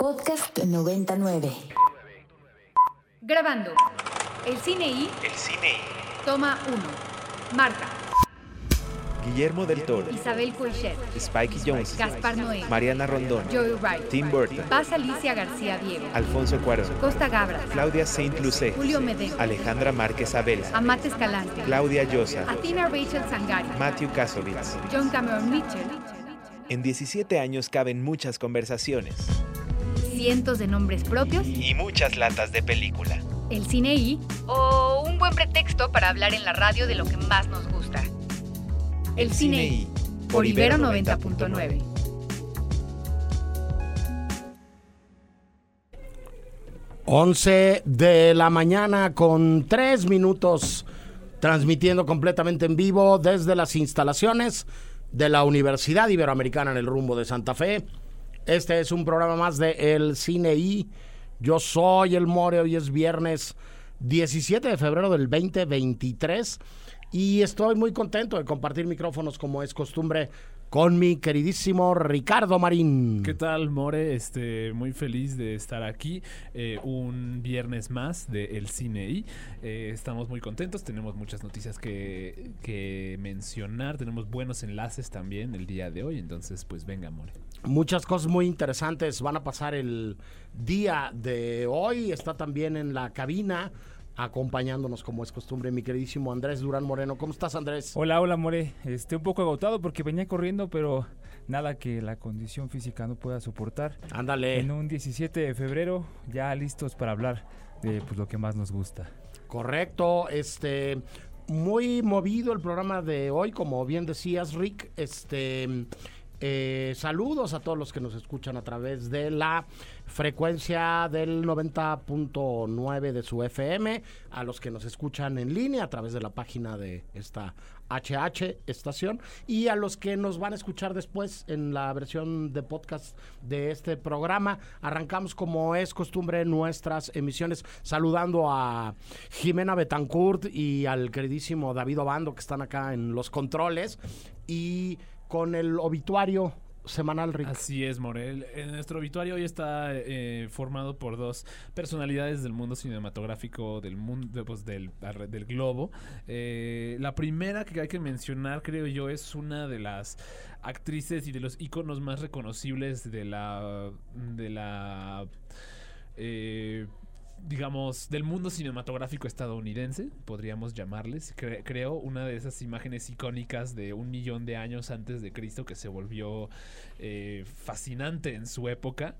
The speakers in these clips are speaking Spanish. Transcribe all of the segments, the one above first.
Podcast 99. Grabando. El cine y El cine y toma 1. Marta, Guillermo del Toro, Isabel Coixet, Spike Jones, Gaspar Noé, Mariana Rondón, Joey Wright, Tim Burton, Paz Alicia García Diego, Alfonso Cuarón, Costa Gabra, Claudia Saint Lucé, Julio Medem, Alejandra Márquez Abela, Amate Escalante, Claudia Llosa, Athena Rachel Sangari, Matthew Kasovitz. John Cameron Mitchell, En 17 años caben muchas conversaciones cientos de nombres propios, y muchas latas de película. el cine y o un buen pretexto para hablar en la radio de lo que más nos gusta. El cine y por Ibero 90.9. Once de la mañana con tres minutos, transmitiendo completamente en vivo desde las instalaciones de la Universidad Iberoamericana en el rumbo de Santa Fe. Este es un programa más de El Cine I. Yo soy el More, hoy es viernes 17 de febrero del 2023 y estoy muy contento de compartir micrófonos como es costumbre con mi queridísimo Ricardo Marín. ¿Qué tal, More? Este, muy feliz de estar aquí. eh, un viernes más de El Cine I. Eh, estamos muy contentos. Tenemos muchas noticias que, que mencionar. Tenemos buenos enlaces también el día de hoy. Entonces, pues venga, More. Muchas cosas muy interesantes van a pasar el día de hoy. Está también en la cabina acompañándonos como es costumbre mi queridísimo Andrés Durán Moreno. ¿Cómo estás Andrés? Hola, hola, More. Estoy un poco agotado porque venía corriendo, pero nada que la condición física no pueda soportar. Ándale. En un 17 de febrero, ya listos para hablar de pues, lo que más nos gusta. Correcto, este muy movido el programa de hoy, como bien decías, Rick. Este eh, saludos a todos los que nos escuchan a través de la frecuencia del 90.9 de su FM, a los que nos escuchan en línea a través de la página de esta HH estación y a los que nos van a escuchar después en la versión de podcast de este programa. Arrancamos como es costumbre nuestras emisiones saludando a Jimena Betancourt y al queridísimo David Obando que están acá en los controles y con el obituario semanal Rick. Así es, Morel. Nuestro obituario hoy está eh, formado por dos personalidades del mundo cinematográfico del mundo, pues, del globo. Eh, la primera que hay que mencionar, creo yo, es una de las actrices y de los íconos más reconocibles de la de la eh, digamos, del mundo cinematográfico estadounidense, podríamos llamarles. Cre- creo una de esas imágenes icónicas de un millón de años antes de Cristo que se volvió eh, fascinante en su época.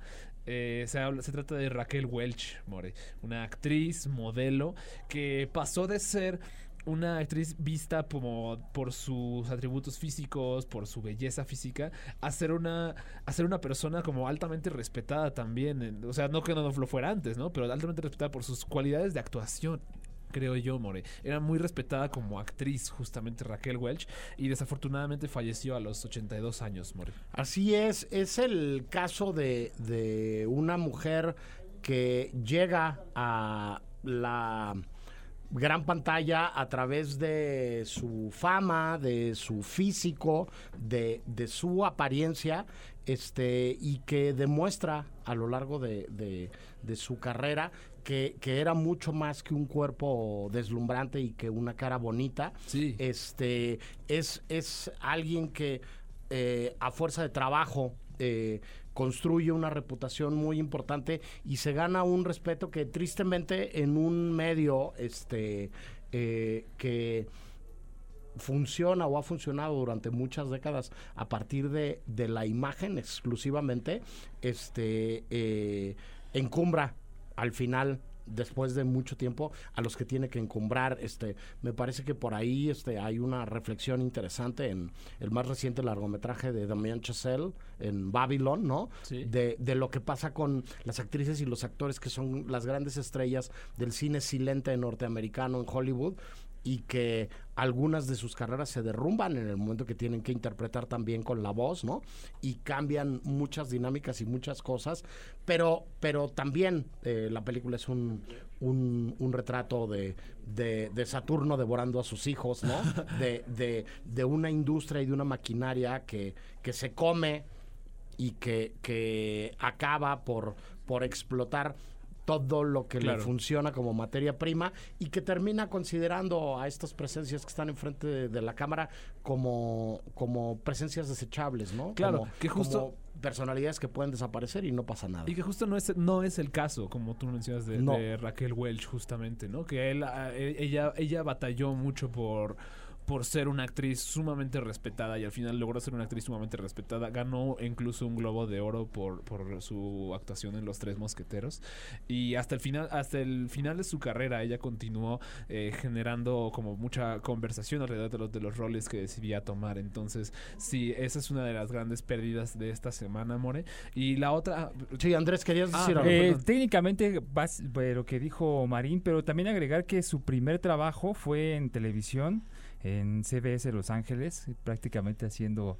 Eh, se, habla- se trata de Raquel Welch, More, una actriz, modelo, que pasó de ser una actriz vista como por sus atributos físicos, por su belleza física, a ser una, a ser una persona como altamente respetada también. O sea, no que no lo fuera antes, ¿no? Pero altamente respetada por sus cualidades de actuación. Creo yo, More. Era muy respetada como actriz, justamente Raquel Welch, y desafortunadamente falleció a los 82 años, More. Así es, es el caso de, de una mujer que llega a la gran pantalla a través de su fama, de su físico, de, de su apariencia, este, y que demuestra a lo largo de, de- de su carrera que, que era mucho más que un cuerpo deslumbrante y que una cara bonita. Sí. Este, es, es alguien que eh, a fuerza de trabajo eh, construye una reputación muy importante y se gana un respeto que tristemente en un medio este, eh, que funciona o ha funcionado durante muchas décadas a partir de, de la imagen exclusivamente, este, eh, encumbra al final después de mucho tiempo a los que tiene que encumbrar este me parece que por ahí este hay una reflexión interesante en el más reciente largometraje de Damien Chazelle en Babylon no Sí. de, de lo que pasa con las actrices y los actores que son las grandes estrellas del cine silente norteamericano en Hollywood y que algunas de sus carreras se derrumban en el momento que tienen que interpretar también con la voz, ¿no? Y cambian muchas dinámicas y muchas cosas, pero, pero también eh, la película es un, un, un retrato de, de, de Saturno devorando a sus hijos, ¿no? De, de, de una industria y de una maquinaria que, que se come y que, que acaba por, por explotar todo lo que Claro. le funciona como materia prima y que termina considerando a estas presencias que están enfrente de, de la cámara como, como presencias desechables, ¿no? Claro, Como- que justo- como personalidades que pueden desaparecer y no pasa nada. Y que justo no es, no es el caso, como tú mencionas, de, No. de Raquel Welch, justamente, ¿no? Que él, ah, e- ella, ella batalló mucho por por ser una actriz sumamente respetada y al final logró ser una actriz sumamente respetada. Ganó incluso un Globo de Oro por, por su actuación en Los Tres Mosqueteros. Y hasta el final, hasta el final de su carrera, ella continuó eh, generando como mucha conversación alrededor de los, de los roles que decidía tomar. Entonces, sí, esa es una de las grandes pérdidas de esta semana, More. Y la otra, Sí, Andrés, querías Ah, decir algo. Eh, técnicamente, vas- eh, lo que dijo Marín, pero también agregar que su primer trabajo fue en televisión, en CBS Los Ángeles, prácticamente haciendo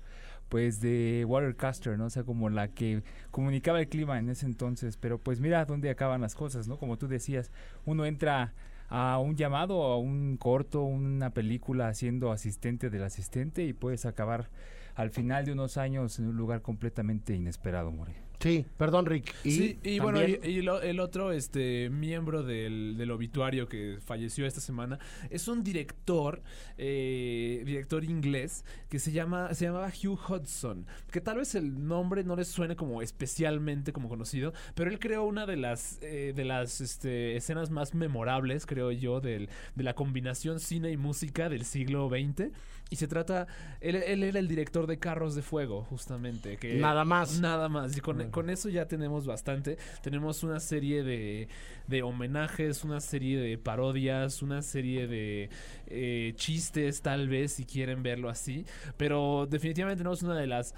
pues de watercaster, ¿no? O sea, como la que comunicaba el clima en ese entonces, pero pues mira dónde acaban las cosas, ¿no? Como tú decías, uno entra a un llamado, a un corto, una película siendo asistente del asistente y puedes acabar al final de unos años en un lugar completamente inesperado, More. Sí, perdón, Rick. Y, sí, y bueno, y lo- el otro este miembro del, del obituario que falleció esta semana es un director, eh, director inglés, que se llama, se llamaba Hugh Hudson, que tal vez el nombre no les suene como especialmente como conocido, pero él creó una de las eh, de las este, escenas más memorables, creo yo, del, de la combinación cine y música del siglo XX. Y se trata, él, él era el director de Carros de Fuego, justamente. Que Nada más. Nada más. Y con, con eso ya tenemos bastante. Tenemos una serie de, de homenajes, una serie de parodias, una serie de eh, chistes, tal vez, si quieren verlo así. Pero definitivamente tenemos una de las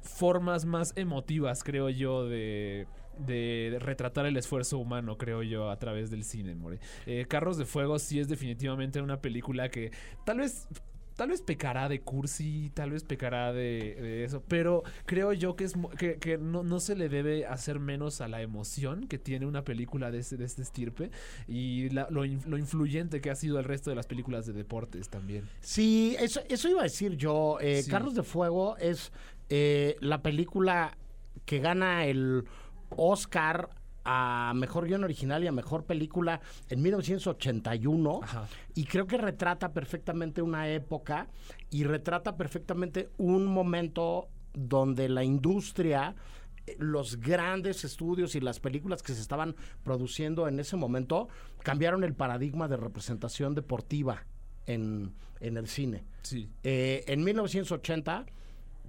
formas más emotivas, creo yo, de de retratar el esfuerzo humano, creo yo, a través del cine. Eh, Carros de Fuego sí es definitivamente una película que tal vez tal vez pecará de cursi, tal vez pecará de, de eso, pero creo yo que es que, que no, no se le debe hacer menos a la emoción que tiene una película de este, de este estirpe y la- lo, lo influyente que ha sido el resto de las películas de deportes también. Sí, eso, eso iba a decir yo. Eh, Sí. Carros de Fuego es eh, la película que gana el Oscar a Mejor Guión Original y a Mejor Película en 1981. Ajá. Y creo que retrata perfectamente una época y retrata perfectamente un momento donde la industria, eh, los grandes estudios y las películas que se estaban produciendo en ese momento cambiaron el paradigma de representación deportiva en, en el cine. Sí. Eh, en 1980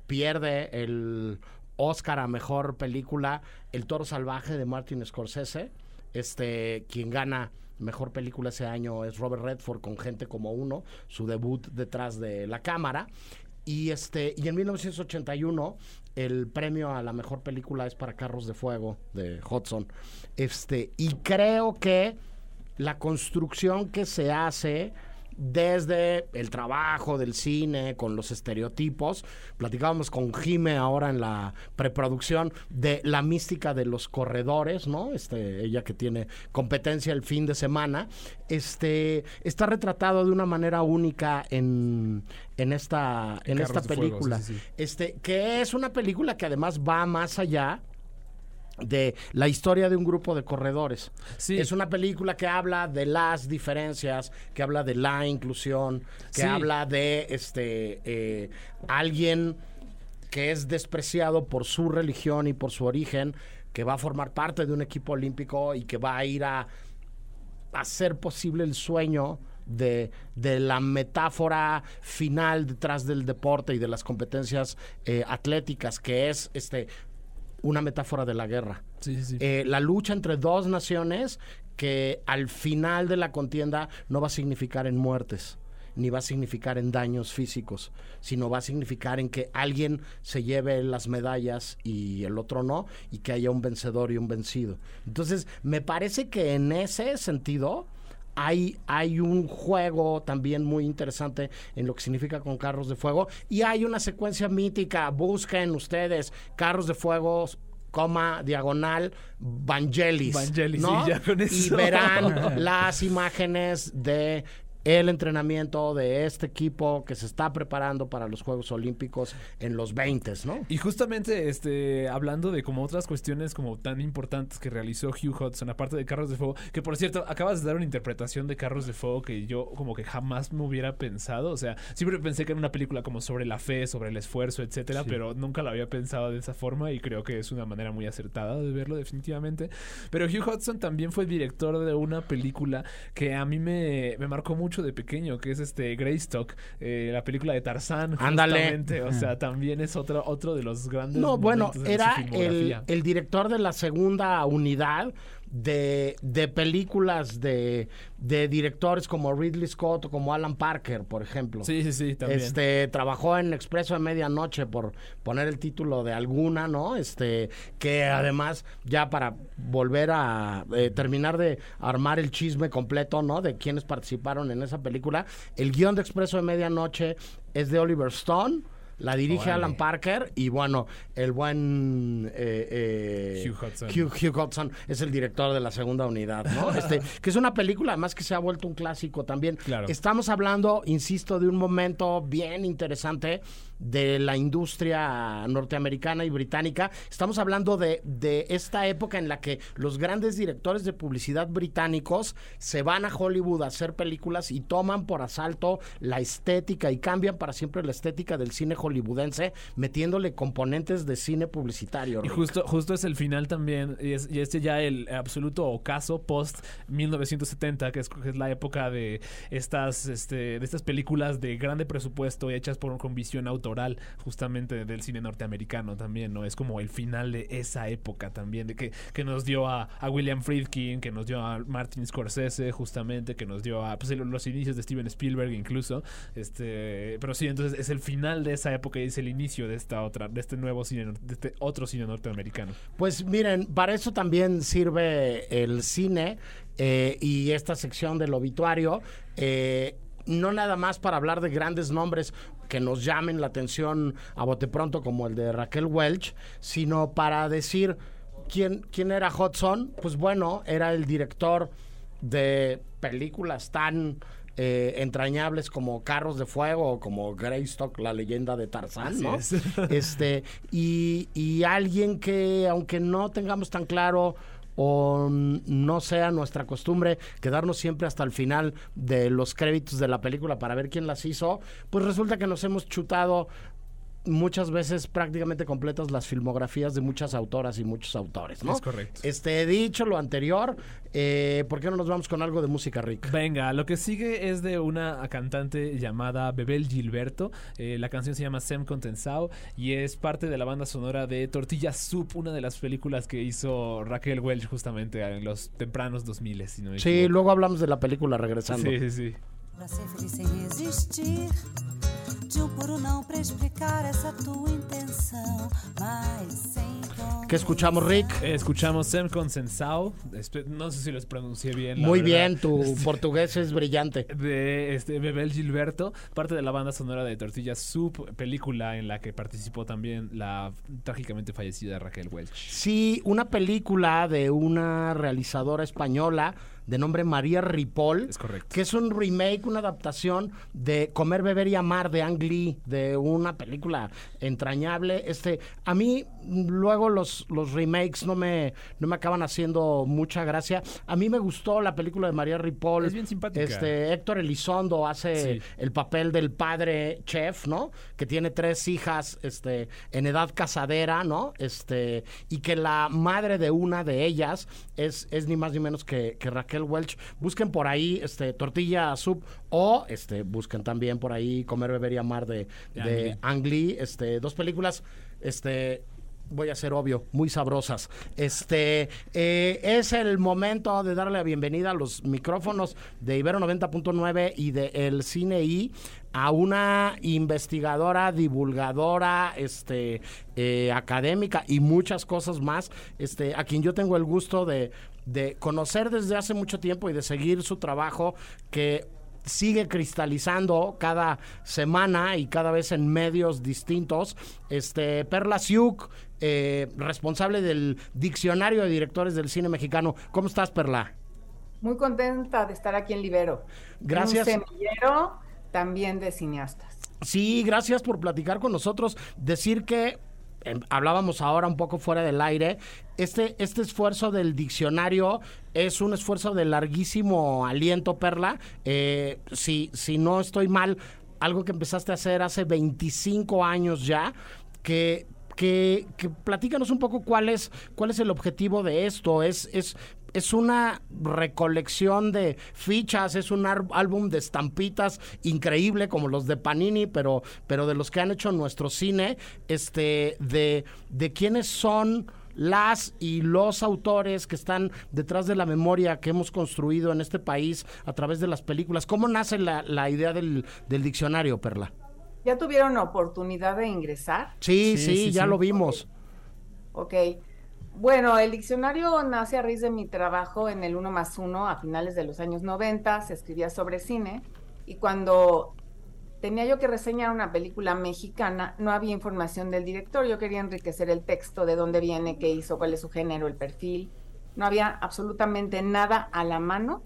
pierde el Oscar a mejor película El Toro Salvaje de Martin Scorsese. Este, quien gana mejor película ese año es Robert Redford con Gente como uno, su debut detrás de la cámara. Y este, y en 1981 el premio a la mejor película es para Carros de Fuego de Hudson. Este, y creo que la construcción que se hace desde el trabajo del cine con los estereotipos. Platicábamos con Jime ahora en la preproducción de la mística de los corredores, ¿no? Este, ella que tiene competencia el fin de semana. Este, está retratado de una manera única en, en esta, en Carros esta Fuego, película. sí, sí, sí. Este, que es una película que además va más allá de la historia de un grupo de corredores. Sí. Es una película que habla de las diferencias, que habla de la inclusión, que Sí. habla de este eh, alguien que es despreciado por su religión y por su origen, que va a formar parte de un equipo olímpico y que va a ir a hacer posible el sueño de, de la metáfora final detrás del deporte y de las competencias eh, atléticas, que es este una metáfora de la guerra. Sí, sí, sí. Eh, la lucha entre dos naciones que al final de la contienda no va a significar en muertes, ni va a significar en daños físicos, sino va a significar en que alguien se lleve las medallas y el otro no, y que haya un vencedor y un vencido. Entonces, me parece que en ese sentido hay, hay un juego también muy interesante en lo que significa con carros de fuego y hay una secuencia mítica. Busquen ustedes carros de fuego coma diagonal Vangelis, Vangelis, ¿no? ya con y eso. verán las imágenes de el entrenamiento de este equipo que se está preparando para los Juegos Olímpicos en los 20, ¿no? Y justamente este hablando de como otras cuestiones como tan importantes que realizó Hugh Hudson, aparte de Carros de Fuego, que por cierto, acabas de dar una interpretación de Carros de Fuego que yo como que jamás me hubiera pensado. O sea, siempre pensé que era una película como sobre la fe, sobre el esfuerzo, etcétera, pero nunca lo había pensado de esa forma y creo que es una manera muy acertada de verlo, definitivamente. Pero Hugh Hudson también fue director de una película que a mí me, me marcó mucho de pequeño, que es este Greystock, eh, la película de Tarzán. Ándale. O sea, también es otro, otro de los grandes. No, bueno, era el, el director de la segunda unidad de, de películas de, de directores como Ridley Scott o como Alan Parker, por ejemplo. Sí, sí, sí, también. Este, trabajó en Expreso de Medianoche por poner el título de alguna, ¿no? Este, que además, ya para volver a eh, terminar de armar el chisme completo, ¿no? De quienes participaron en esa película, el guion de Expreso de Medianoche es de Oliver Stone. La dirige Órale. Alan Parker y bueno, el buen eh, eh, Hugh Hudson. Hugh, Hugh Hudson es el director de la segunda unidad, ¿no? Este, que es una película además que se ha vuelto un clásico también. Claro. Estamos hablando, insisto, de un momento bien interesante de la industria norteamericana y británica. Estamos hablando de, de esta época en la que los grandes directores de publicidad británicos se van a Hollywood a hacer películas y toman por asalto la estética y cambian para siempre la estética del cine hollywoodense, metiéndole componentes de cine publicitario. Y justo, justo es el final también, y, es, y este ya el absoluto ocaso post 1970, que es, que es la época de estas, este, de estas películas de grande presupuesto hechas por, con visión autoral, justamente del cine norteamericano también, ¿no? Es como el final de esa época también, de que, que nos dio a, a William Friedkin, que nos dio a Martin Scorsese, justamente, que nos dio a pues, los inicios de Steven Spielberg incluso. Este, pero sí, entonces es el final de esa época y es el inicio de esta otra, de este nuevo cine, de este otro cine norteamericano. Pues miren, para eso también sirve el cine eh, y esta sección del obituario. eh, no nada más para hablar de grandes nombres que nos llamen la atención a bote pronto como el de Raquel Welch, sino para decir quién, quién era Hudson. Pues bueno, era el director de películas tan eh, entrañables como Carros de Fuego o como Greystock, la leyenda de Tarzán, ¿no? es. este y, y alguien que aunque no tengamos tan claro o no sea nuestra costumbre quedarnos siempre hasta el final de los créditos de la película para ver quién las hizo, pues resulta que nos hemos chutado muchas veces prácticamente completas las filmografías de muchas autoras y muchos autores, ¿no? Es correcto. Este, dicho lo anterior, eh, ¿por qué no nos vamos con algo de música rica? Venga, lo que sigue es de una cantante llamada Bebel Gilberto. Eh, la canción se llama Sem Contensao y es parte de la banda sonora de Tortilla Soup, una de las películas que hizo Raquel Welch justamente en los tempranos 2000, si no Sí, luego hablamos de la película regresando. Sí, sí, sí. Pra ser feliz sem resistir De um puro não pra explicar essa tua intenção Mas sem tom ¿Qué escuchamos, Rick? Eh, Escuchamos Sem Consensao. Espe- No sé si los pronuncié bien. la Muy verdad. bien, tu portugués es brillante. de este Bebel Gilberto, parte de la banda sonora de Tortilla Soup, película en la que participó también la trágicamente fallecida Raquel Welch. Sí, una película de una realizadora española de nombre María Ripoll. Es correcto. Que es un remake, una adaptación de Comer, Beber y Amar de Ang Lee, de una película entrañable. Este, a mí luego los, los remakes no me, no me acaban haciendo mucha gracia. A mí me gustó la película de María Ripoll. Es bien simpática. Este, Héctor Elizondo hace Sí. el papel del padre chef, ¿no? Que tiene tres hijas, este, en edad casadera, ¿no? Este, y que la madre de una de ellas es, es ni más ni menos que, que Raquel Welch. Busquen por ahí, este, tortilla soup o, este, busquen también por ahí comer, beber y amar de, De de Ang Ang Lee, este, dos películas, este, voy a ser obvio, muy sabrosas. Este eh, es el momento de darle la bienvenida a los micrófonos de Ibero 90.9 y de El Cine I a una investigadora, divulgadora, este eh, académica y muchas cosas más, este, a quien yo tengo el gusto de, de conocer desde hace mucho tiempo y de seguir su trabajo que sigue cristalizando cada semana y cada vez en medios distintos. Este Perla Siuk, eh, responsable del Diccionario de Directores del Cine Mexicano. ¿Cómo estás, Perla? Muy contenta de estar aquí en Libero. Gracias. Un semillero también de cineastas. Sí, gracias por platicar con nosotros. Decir que em, hablábamos ahora un poco fuera del aire. Este, este esfuerzo del diccionario es un esfuerzo de larguísimo aliento, Perla. Eh, si, si no estoy mal, algo que empezaste a hacer hace 25 años ya, que que, que, platícanos un poco cuál es, cuál es el objetivo de esto. Es, es, es una recolección de fichas, es un álbum de estampitas increíble como los de Panini, pero, pero de los que han hecho nuestro cine, este, de, de quiénes son las y los autores que están detrás de la memoria que hemos construido en este país a través de las películas. ¿Cómo nace la, la idea del, del diccionario, Perla? ¿Ya tuvieron oportunidad de ingresar? Sí, sí, sí, ya sí. lo vimos. Ok. Bueno, el diccionario nace a raíz de mi trabajo en el 1 más 1 a finales de los años 90. Se escribía sobre cine. Y cuando tenía yo que reseñar una película mexicana, no había información del director. Yo quería enriquecer el texto, de dónde viene, qué hizo, cuál es su género, el perfil. No había absolutamente nada a la mano,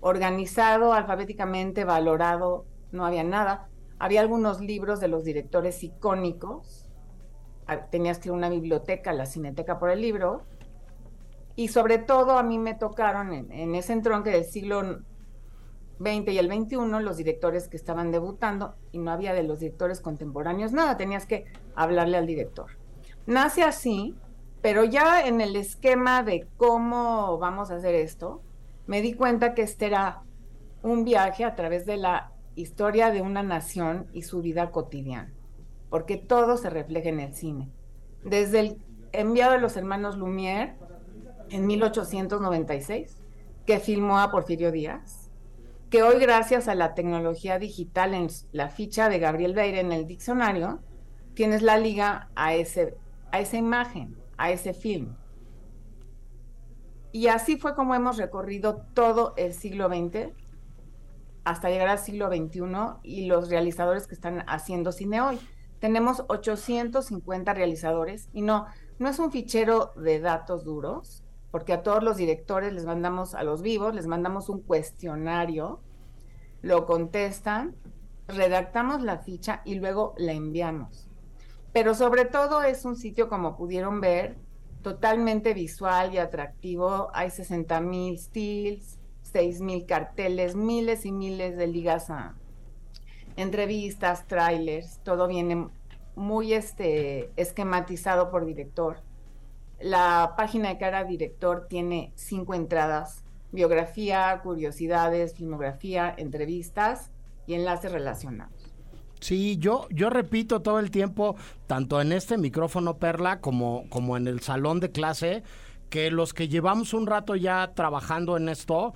organizado, alfabéticamente, valorado, no había nada. Había algunos libros de los directores icónicos. Tenías que ir a una biblioteca, la cineteca por el libro. Y sobre todo a mí me tocaron en, ese entronque del siglo XX y el XXI los directores que estaban debutando y no había de los directores contemporáneos nada. Tenías que hablarle al director. Nace así, pero ya en el esquema de cómo vamos a hacer esto, me di cuenta que este era un viaje a través de la historia de una nación y su vida cotidiana, porque todo se refleja en el cine. Desde el enviado de los hermanos Lumière en 1896, que filmó a Porfirio Díaz, que hoy gracias a la tecnología digital en la ficha de Gabriel Beire en el diccionario, tienes la liga a, a esa imagen, a ese film. Y así fue como hemos recorrido todo el siglo XX hasta llegar al siglo XXI y los realizadores que están haciendo cine hoy. Tenemos 850 realizadores y no, no es un fichero de datos duros, porque a todos los directores les mandamos, a los vivos, les mandamos un cuestionario, lo contestan, redactamos la ficha y luego la enviamos. Pero sobre todo es un sitio, como pudieron ver, totalmente visual y atractivo. Hay 60 mil stills, seis mil carteles, miles y miles de ligas a entrevistas, trailers, todo viene muy este, esquematizado por director. La página de cada director tiene cinco entradas, biografía, curiosidades, filmografía, entrevistas y enlaces relacionados. Sí, yo, yo repito todo el tiempo, tanto en este micrófono Perla como, como en el salón de clase, que los que llevamos un rato ya trabajando en esto,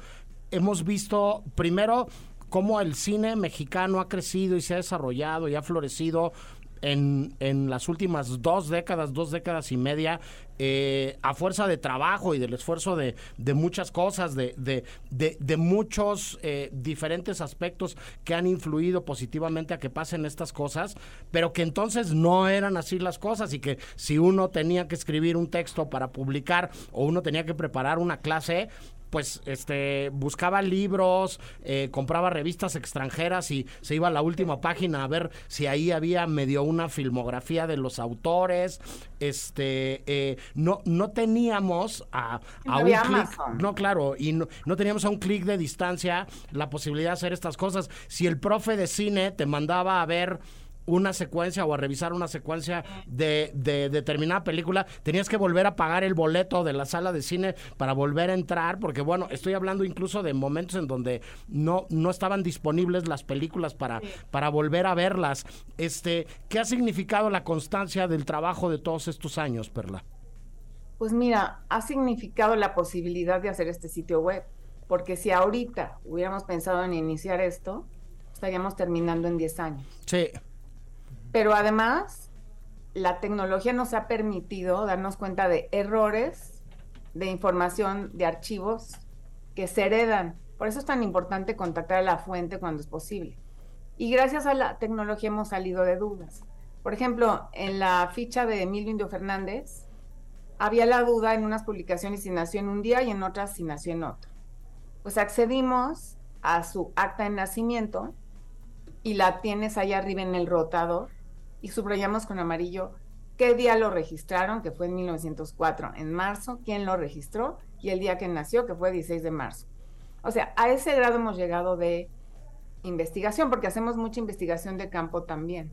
hemos visto primero cómo el cine mexicano ha crecido y se ha desarrollado y ha florecido en, en, las últimas dos décadas, dos décadas y media, eh, a fuerza de trabajo y del esfuerzo de, de muchas cosas, de, de, de muchos eh, diferentes aspectos que han influido positivamente a que pasen estas cosas, pero que entonces no eran así las cosas y que si uno tenía que escribir un texto para publicar o uno tenía que preparar una clase, pues este buscaba libros, eh, compraba revistas extranjeras y se iba a la última página a ver si ahí había medio una filmografía de los autores. Este eh, no, no teníamos a, a un clic, no claro, y no, no teníamos a un clic de distancia la posibilidad de hacer estas cosas. Si el profe de cine te mandaba a ver una secuencia o a revisar una secuencia de, de, determinada película, tenías que volver a pagar el boleto de la sala de cine para volver a entrar, porque bueno, estoy hablando incluso de momentos en donde no, no estaban disponibles las películas para, sí. para volver a verlas. Este, ¿Qué ha significado la constancia del trabajo de todos estos años, Perla? Pues mira, ha significado la posibilidad de hacer este sitio web, porque si ahorita hubiéramos pensado en iniciar esto, estaríamos terminando en 10 años. Sí. Pero además, la tecnología nos ha permitido darnos cuenta de errores de información de archivos que se heredan. Por eso es tan importante contactar a la fuente cuando es posible. Y gracias a la tecnología hemos salido de dudas. Por ejemplo, en la ficha de Emilio Indio Fernández, había la duda en unas publicaciones si nació en un día y en otras si nació en otro. pues accedimos a su acta de nacimiento y la tienes ahí arriba en el rotador y subrayamos con amarillo qué día lo registraron, que fue en 1904, en marzo, quién lo registró y el día que nació, que fue 16 de marzo. O sea, a ese grado hemos llegado de investigación, porque hacemos mucha investigación de campo también.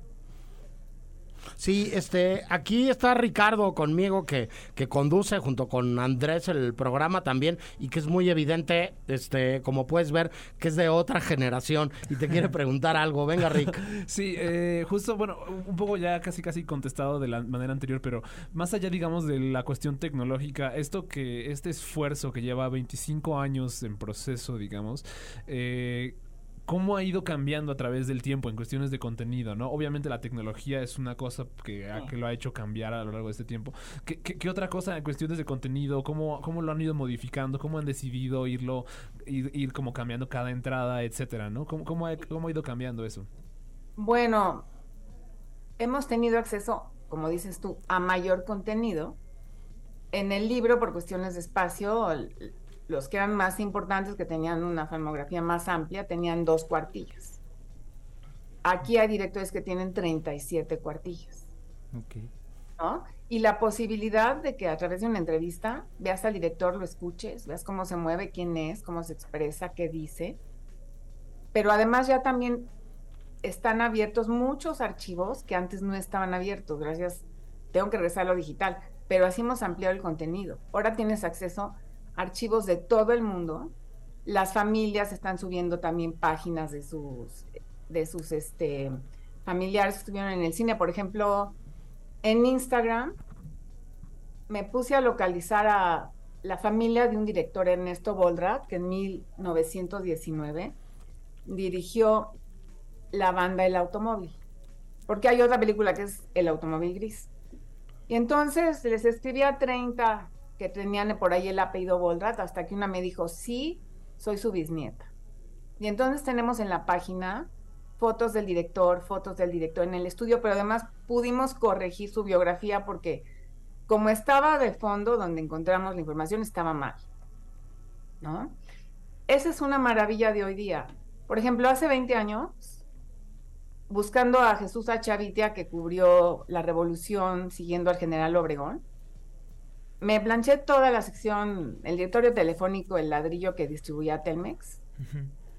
Sí, este, aquí está Ricardo conmigo que, que conduce junto con Andrés el programa también y que es muy evidente, este, como puedes ver, que es de otra generación y te quiere preguntar algo. Venga, Rick. Sí, eh, justo, bueno, un poco ya casi casi contestado de la manera anterior, pero más allá, digamos, de la cuestión tecnológica, esto que, este esfuerzo que lleva 25 años en proceso, digamos, eh, cómo ha ido cambiando a través del tiempo en cuestiones de contenido, ¿no? Obviamente la tecnología es una cosa que, lo ha hecho cambiar a lo largo de este tiempo. ¿Qué, qué- qué otra cosa en cuestiones de contenido? ¿Cómo, ¿Cómo lo han ido modificando? ¿Cómo han decidido irlo, ir, ir como cambiando cada entrada, etcétera, ¿no? ¿Cómo, cómo, ha, cómo ha ido cambiando eso? Bueno, hemos tenido acceso, como dices tú, a mayor contenido. En el libro, por cuestiones de espacio, los que eran más importantes, que tenían una filmografía más amplia, tenían dos cuartillas. Aquí hay directores que tienen 37 cuartillas, Ok. ¿no? Y la posibilidad de que a través de una entrevista veas al director, lo escuches, veas cómo se mueve, quién es, cómo se expresa, qué dice. Pero además ya también están abiertos muchos archivos que antes no estaban abiertos, gracias, tengo que regresar a lo digital, pero así hemos ampliado el contenido. Ahora tienes acceso a archivos de todo el mundo. Las familias están subiendo también páginas de sus, de sus este, familiares que estuvieron en el cine. Por ejemplo, en Instagram me puse a localizar a la familia de un director, Ernesto Boldrat, que en 1919 dirigió la banda El Automóvil, porque hay otra película que es El Automóvil Gris. Y entonces les escribí a 30 que tenían por ahí el apellido Boldrat, hasta que una me dijo, sí, soy su bisnieta. Y entonces tenemos en la página fotos del director, fotos del director en el estudio, pero además pudimos corregir su biografía porque como estaba de fondo donde encontramos la información, estaba mal. ¿No? Esa es una maravilla de hoy día. Por ejemplo, hace 20 años, buscando a Jesús Achavitia, que cubrió la revolución siguiendo al general Obregón, me planché toda la sección, el directorio telefónico, el ladrillo que distribuía Telmex,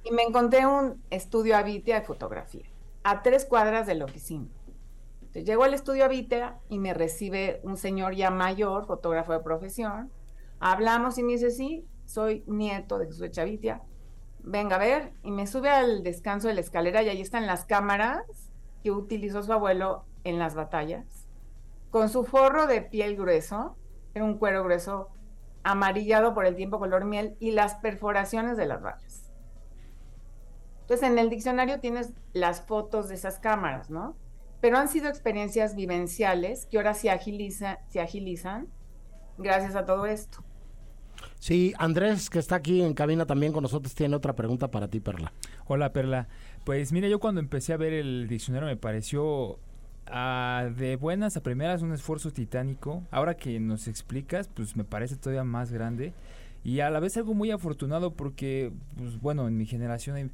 y me encontré un estudio Avitia de fotografía, a tres cuadras de la oficina. Entonces, llego al estudio Avitia y me recibe un señor ya mayor, fotógrafo de profesión. Hablamos y me dice, sí, soy nieto de Jesús Chavitia. Venga a ver, y me sube al descanso de la escalera y ahí están las cámaras que utilizó su abuelo en las batallas. Con su forro de piel grueso, era un cuero grueso amarillado por el tiempo color miel y las perforaciones de las rayas. Entonces, en el diccionario tienes las fotos de esas cámaras, ¿no? Pero han sido experiencias vivenciales que ahora se, agiliza, se agilizan gracias a todo esto. Sí, Andrés, que está aquí en cabina también con nosotros, tiene otra pregunta para ti, Perla. Hola Perla. Pues mira, yo cuando empecé a ver el diccionario me pareció ah, de buenas a primeras un esfuerzo titánico. Ahora que nos explicas, pues me parece todavía más grande. Y a la vez algo muy afortunado porque, pues bueno, en mi generación hay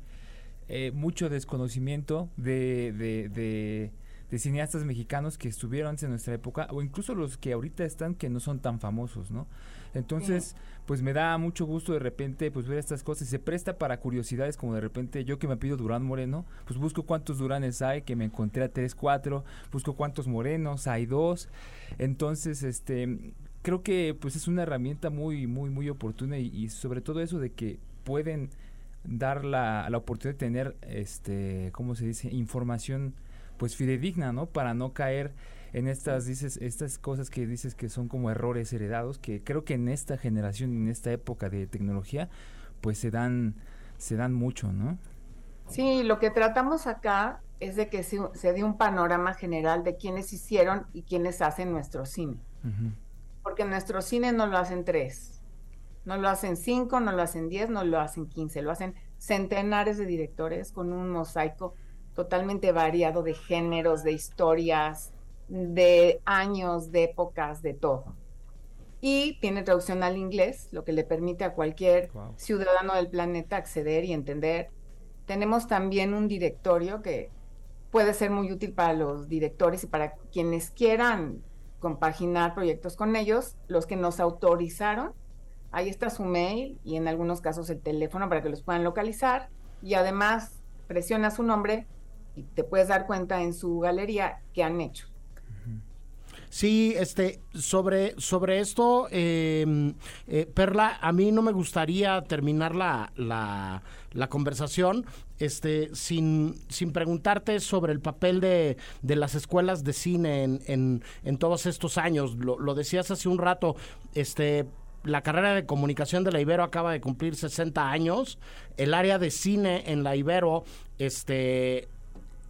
eh, mucho desconocimiento de, de, de, cineastas mexicanos que estuvieron antes en nuestra época o incluso los que ahorita están que no son tan famosos, ¿no? Entonces, pues me da mucho gusto de repente pues ver estas cosas y se presta para curiosidades como de repente yo que me pido Durán Moreno, pues busco cuántos Duranes hay, que me encontré a tres, cuatro, busco cuántos Morenos, hay dos. Entonces, este creo que pues es una herramienta muy muy muy oportuna y, y sobre todo eso de que pueden dar la, la oportunidad de tener este cómo se dice información pues fidedigna no para no caer en estas dices estas cosas que dices que son como errores heredados que creo que en esta generación en esta época de tecnología pues se dan se dan mucho no Sí, lo que tratamos acá es de que se, se dé un panorama general de quiénes hicieron y quiénes hacen nuestro cine. Porque nuestro cine no lo hacen tres, no lo hacen cinco, no lo hacen diez, no lo hacen quince, lo hacen centenares de directores con un mosaico totalmente variado de géneros, de historias, de años, de épocas, de todo. y tiene traducción al inglés, lo que le permite a cualquier Wow. ciudadano del planeta acceder y entender. Tenemos también un directorio que puede ser muy útil para los directores y para quienes quieran compaginar proyectos con ellos, los que nos autorizaron. Ahí está su mail y en algunos casos el teléfono para que los puedan localizar. Y además presiona su nombre y te puedes dar cuenta en su galería qué han hecho. Sí, este, sobre, sobre esto, eh, eh, Perla, a mí no me gustaría terminar la, la, la conversación este, sin, sin preguntarte sobre el papel de, de las escuelas de cine en, en, en todos estos años. Lo, lo decías hace un rato, este, la carrera de comunicación de la Ibero acaba de cumplir 60 años. El área de cine en la Ibero, este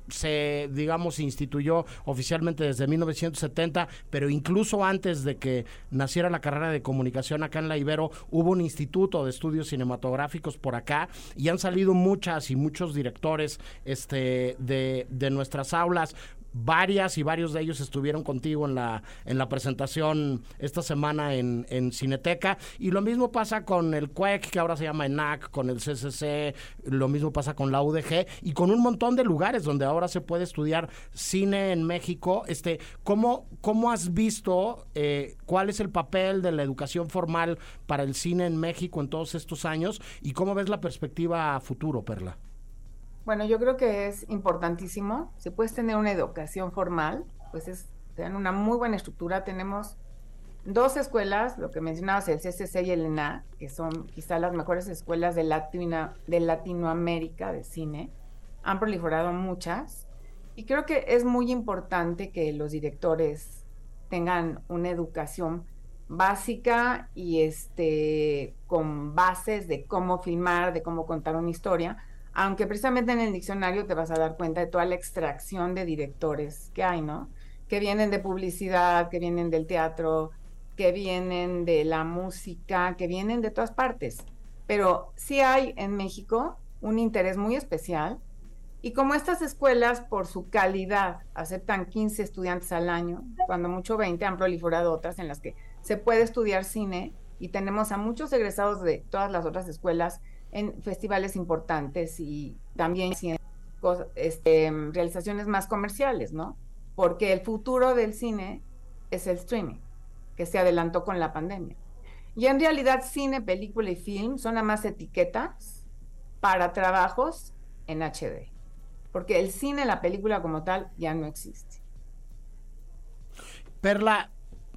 se, digamos, instituyó oficialmente desde 1970, pero incluso antes de que naciera la carrera de comunicación acá en la Ibero, hubo un instituto de estudios cinematográficos por acá y han salido muchas y muchos directores este, de, de nuestras aulas varias y varios de ellos estuvieron contigo en la, en la presentación esta semana en, en Cineteca. Y lo mismo pasa con el CUEC, que ahora se llama ENAC, con el CCC, lo mismo pasa con la UDG y con un montón de lugares donde ahora se puede estudiar cine en México. Este, ¿cómo, cómo has visto eh, cuál es el papel de la educación formal para el cine en México en todos estos años y cómo ves la perspectiva a futuro, Perla? Bueno, yo creo que es importantísimo. Si puedes tener una educación formal, pues es, te una muy buena estructura. Tenemos dos escuelas, lo que mencionabas, el CCC y el ENA, que son quizá las mejores escuelas de, Latina, de Latinoamérica de cine. Han proliferado muchas. Y creo que es muy importante que los directores tengan una educación básica y este con bases de cómo filmar, de cómo contar una historia, aunque precisamente en el diccionario te vas a dar cuenta de toda la extracción de directores que hay, ¿no? Que vienen de publicidad, que vienen del teatro, que vienen de la música, que vienen de todas partes. Pero sí hay en México un interés muy especial y como estas escuelas, por su calidad, aceptan 15 estudiantes al año, cuando mucho 20, han proliferado otras en las que se puede estudiar cine y tenemos a muchos egresados de todas las otras escuelas en festivales importantes y también este, realizaciones más comerciales, ¿no? Porque el futuro del cine es el streaming, que se adelantó con la pandemia. Y en realidad cine, película y film son nada más etiquetas para trabajos en HD. Porque el cine, la película como tal, ya no existe. Perla,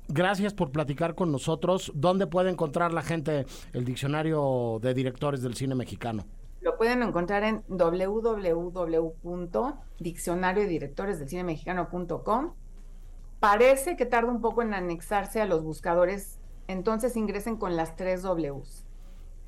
gracias por platicar con nosotros. ¿Dónde puede encontrar la gente el diccionario de directores del cine mexicano? Lo pueden encontrar en www.diccionariodirectoresdelcinemexicano.com. Parece que tarda un poco en anexarse a los buscadores, entonces ingresen con las tres Ws.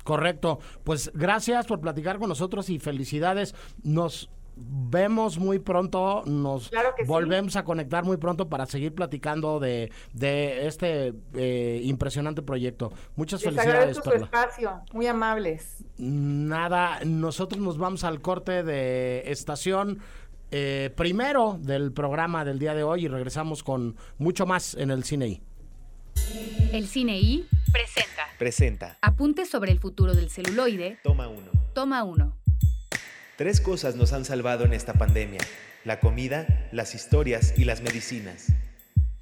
Correcto. Pues gracias por platicar con nosotros y felicidades. Nos vemos muy pronto, nos Claro que sí. volvemos a conectar muy pronto para seguir platicando de, de este eh, impresionante proyecto. Muchas Les felicidades, agradezco su espacio, muy amables. Nada, nosotros nos vamos al corte de estación eh, primero del programa del día de hoy y regresamos con mucho más en el cine. I. El Cine I presenta Presenta. Apuntes sobre el futuro del celuloide. Toma uno. Toma uno. Tres cosas nos han salvado en esta pandemia. La comida, las historias y las medicinas.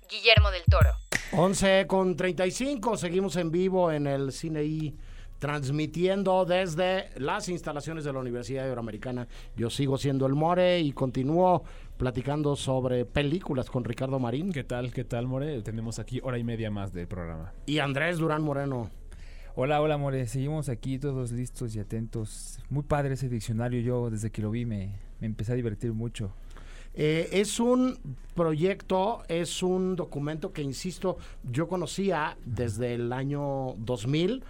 Guillermo del Toro. 11 con 35, seguimos en vivo en el Cine I, transmitiendo desde las instalaciones de la Universidad Iberoamericana. Yo sigo siendo el More y continúo platicando sobre películas con Ricardo Marín ¿Qué tal? ¿Qué tal, More? Tenemos aquí hora y media más del programa. y Andrés Durán Moreno. Hola, hola, More. Seguimos aquí todos listos y atentos. Muy padre ese diccionario. Yo, desde que lo vi, me, me empecé a divertir mucho. Eh, es un proyecto, es un documento que, insisto, yo conocía desde el año 2000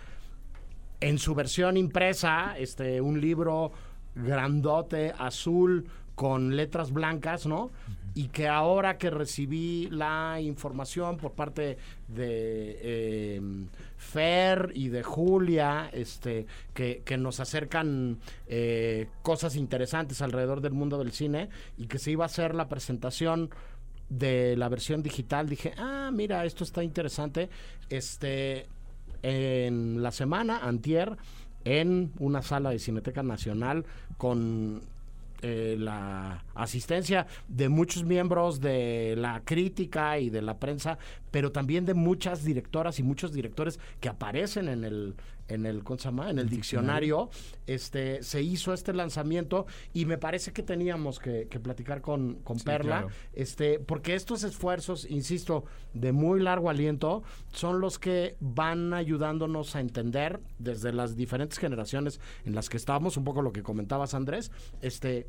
en su versión impresa, este, un libro grandote, azul, con letras blancas, ¿no? Y que ahora que recibí la información por parte de eh, Fer y de Julia, este, que, que nos acercan eh, cosas interesantes alrededor del mundo del cine y que se iba a hacer la presentación de la versión digital, dije, ah, mira, esto está interesante. Este, en la semana, antier, en una sala de Cineteca Nacional con eh, la asistencia de muchos miembros de la crítica y de la prensa, pero también de muchas directoras y muchos directores que aparecen en el en el ¿cómo se llama? en el diccionario, este se hizo este lanzamiento y me parece que teníamos que, que platicar con, con Sí, Perla, claro. este, porque estos esfuerzos, insisto, de muy largo aliento, son los que van ayudándonos a entender desde las diferentes generaciones en las que estamos, un poco lo que comentabas Andrés, este,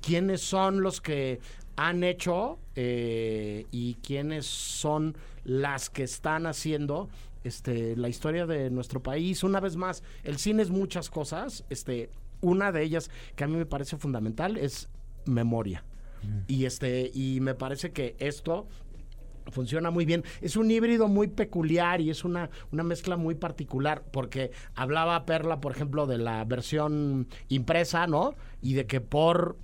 quiénes son los que han hecho eh, y quiénes son las que están haciendo este, la historia de nuestro país. Una vez más, el cine es muchas cosas. Este, una de ellas que a mí me parece fundamental es memoria. Y este, y me parece que esto funciona muy bien. Es un híbrido muy peculiar y es una, una mezcla muy particular, porque hablaba Perla, por ejemplo, de la versión impresa, ¿no? Y de que por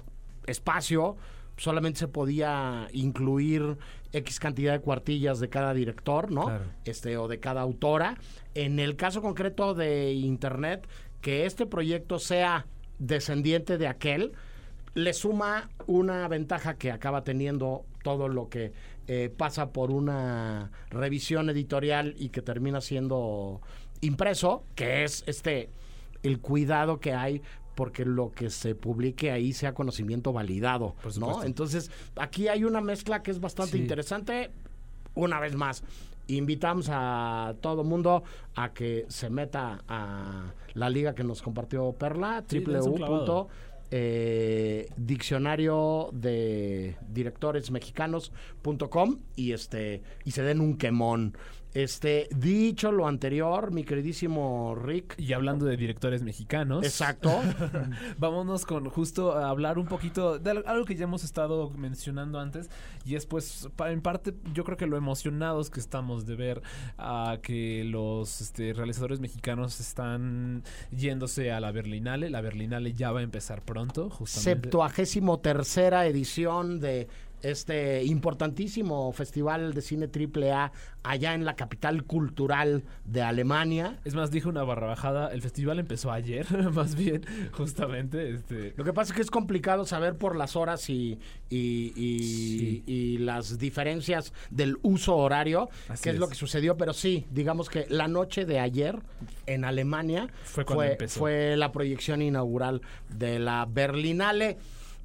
espacio solamente se podía incluir X cantidad de cuartillas de cada director, ¿no? Claro. Este, o de cada autora. En el caso concreto de Internet, que este proyecto sea descendiente de aquel, le suma una ventaja que acaba teniendo todo lo que eh, pasa por una revisión editorial y que termina siendo impreso, que es este el cuidado que hay porque lo que se publique ahí sea conocimiento validado, ¿no? Entonces, aquí hay una mezcla que es bastante Sí. interesante. Una vez más, invitamos a todo mundo a que se meta a la liga que nos compartió Perla, Sí, www eh, diccionario de directores mexicanos.com y este y se den un quemón. Este, dicho lo anterior, mi queridísimo Rick. Y hablando de directores mexicanos. Exacto. Vámonos con justo a hablar un poquito de al- algo que ya hemos estado mencionando antes y es pues en parte yo creo que lo emocionados que estamos de ver a que los este, realizadores mexicanos están yéndose a la Berlinale. La Berlinale ya va a empezar pronto, justamente. Septuagésimo tercera edición de este importantísimo festival de cine triple A allá en la capital cultural de Alemania. Es más, dije una barra bajada, el festival empezó ayer, más bien, justamente. Este, Lo que pasa es que es complicado saber por las horas y, y, y- Sí. y las diferencias del uso horario, Así que es, lo que sucedió, pero sí, digamos que la noche de ayer en Alemania Fue cuando empezó. fue la proyección inaugural de la Berlinale.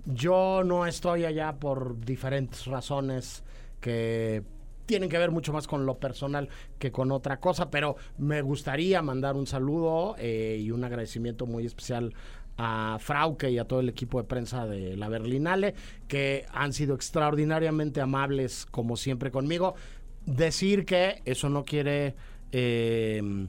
Yo no estoy allá por diferentes razones que tienen que ver mucho más con lo personal que con otra cosa, pero me gustaría mandar un saludo eh, y un agradecimiento muy especial a Frauke y a todo el equipo de prensa de la Berlinale, que han sido extraordinariamente amables como siempre conmigo. Decir que eso no quiere, eh,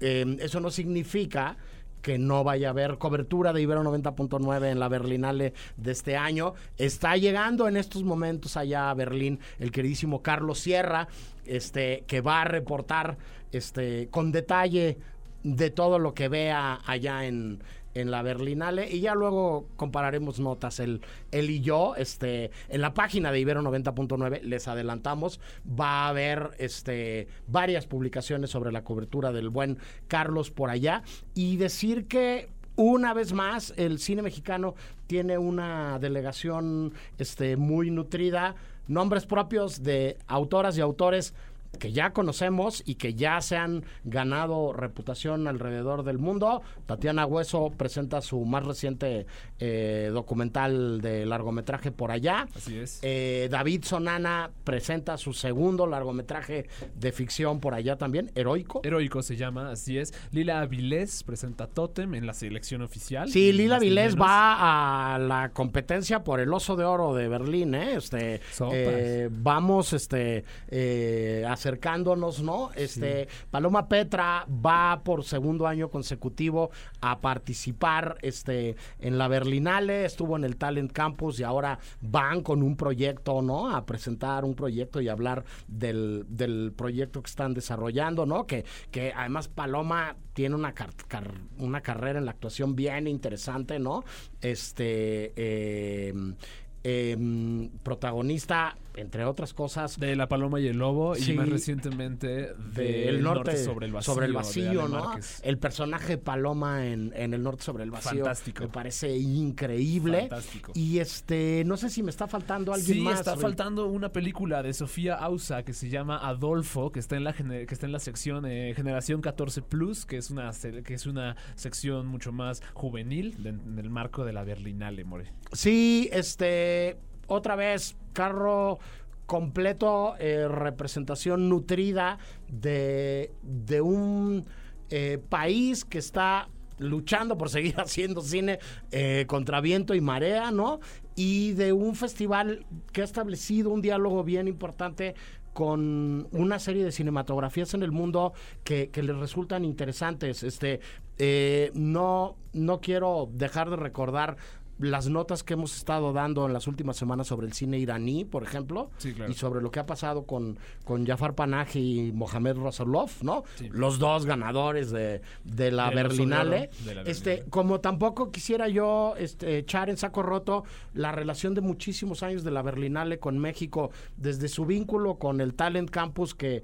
eh, eso no significa que no vaya a haber cobertura de Ibero 90.9 en la Berlinale de este año. Está llegando en estos momentos allá a Berlín el queridísimo Carlos Sierra, este, que va a reportar este, con detalle de todo lo que vea allá en, en la Berlinale y ya luego compararemos notas él, él y yo este en la página de Ibero 90.9 les adelantamos va a haber este varias publicaciones sobre la cobertura del buen Carlos por allá y decir que una vez más el cine mexicano tiene una delegación este muy nutrida nombres propios de autoras y autores que ya conocemos y que ya se han ganado reputación alrededor del mundo. Tatiana Hueso presenta su más reciente eh, documental de largometraje por allá. así es. Eh, David Sonana presenta su segundo largometraje de ficción por allá también, heroico. Heroico se llama, así es. Lila Avilés presenta Totem en la selección oficial. Sí, Lila más ni Vilés menos. va a la competencia por el Oso de Oro de Berlín, ¿eh? Este, eh, vamos, este, eh, acercándonos, ¿no? Este, Paloma Petra va por segundo año consecutivo a participar, este, en la Berlinale, estuvo en el Talent Campus y ahora van con un proyecto, ¿no? A presentar un proyecto y hablar del, del proyecto que están desarrollando, ¿no? Que, que además Paloma tiene una, car- car- una carrera en la actuación bien interesante, ¿no? Este, eh, em, protagonista entre otras cosas, De La Paloma y el Lobo Sí. y más recientemente de de El norte, sobre el vacío. sobre el vacío, ¿no? Márquez. El personaje Paloma en, en El norte sobre el vacío Fantástico. me parece increíble. Fantástico. Y este, no sé si me está faltando alguien Sí, más. está faltando una película de Sofía Ausa que se llama Adolfo, que está en la que está en la sección eh, Generación 14 Plus, que es una que es una sección mucho más juvenil de- en el marco de la Berlinale, more. Sí, este, otra vez, carro completo, eh, representación nutrida de, de un eh, país que está luchando por seguir haciendo cine eh, contra viento y marea, ¿no? Y de un festival que ha establecido un diálogo bien importante con una serie de cinematografías en el mundo que, que les resultan interesantes. Este, no, no quiero dejar de recordar las notas que hemos estado dando en las últimas semanas sobre el cine iraní, por ejemplo, Sí, claro. y sobre lo que ha pasado con, con Jafar Panahi y Mohamed Rasulov, ¿no? Sí. Los dos ganadores de, de la de Berlinale. Oro, de la Este, como tampoco quisiera yo este, echar en saco roto la relación de muchísimos años de la Berlinale con México, desde su vínculo con el Talent Campus que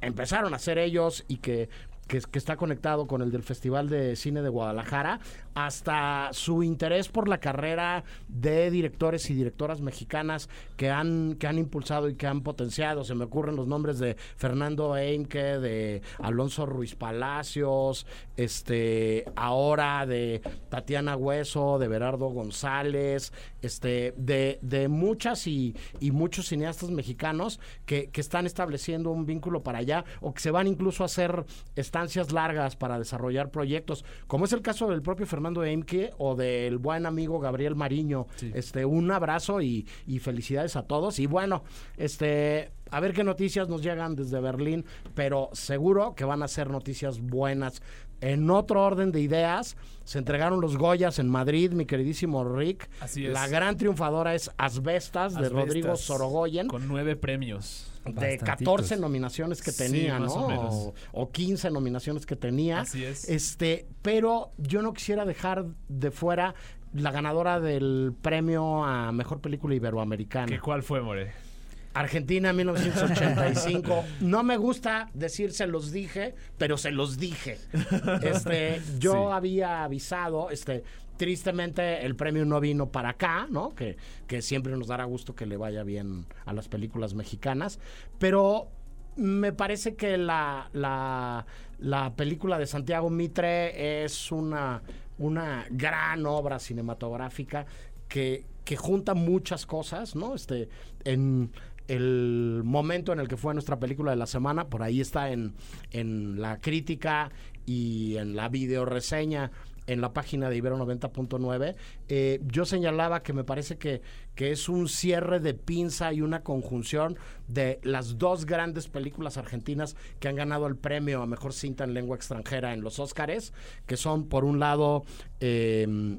empezaron a hacer ellos y que, que, que está conectado con el del Festival de Cine de Guadalajara, hasta su interés por la carrera de directores y directoras mexicanas que han, que han impulsado y que han potenciado. Se me ocurren los nombres de Fernando Eimke, de Alonso Ruiz Palacios, este, ahora de Tatiana Hueso, de Berardo González, este, de, de muchas y, y muchos cineastas mexicanos que, que están estableciendo un vínculo para allá o que se van incluso a hacer estancias largas para desarrollar proyectos, como es el caso del propio Fernando Eimke o del buen amigo Gabriel Mariño. Sí. Este, un abrazo y, y felicidades a todos. Y bueno, este, a ver qué noticias nos llegan desde Berlín, pero seguro que van a ser noticias buenas. En otro orden de ideas, se entregaron los Goyas en Madrid, mi queridísimo Rick. Así es. La gran triunfadora es Asbestas, de Asbestas, Rodrigo Sorogoyen. Con nueve premios. De Bastantitos. 14 nominaciones que Sí, tenía, más ¿no? o menos. O, o 15 nominaciones que tenía. Así es. Este, pero yo no quisiera dejar de fuera la ganadora del premio a mejor película iberoamericana. ¿Qué cuál fue, more? Argentina 1985. No me gusta decir se los dije, pero se los dije. Este, yo Sí. había avisado, este, tristemente el premio no vino para acá, ¿no? Que, que siempre nos dará gusto que le vaya bien a las películas mexicanas, pero me parece que la, la, la película de Santiago Mitre es una, una gran obra cinematográfica que, que junta muchas cosas, ¿no? Este, en el momento en el que fue nuestra película de la semana, por ahí está en, en la crítica y en la video reseña en la página de Ibero 90.9, eh, yo señalaba que me parece que, que es un cierre de pinza y una conjunción de las dos grandes películas argentinas que han ganado el premio a mejor cinta en lengua extranjera en los Óscares, que son por un lado eh,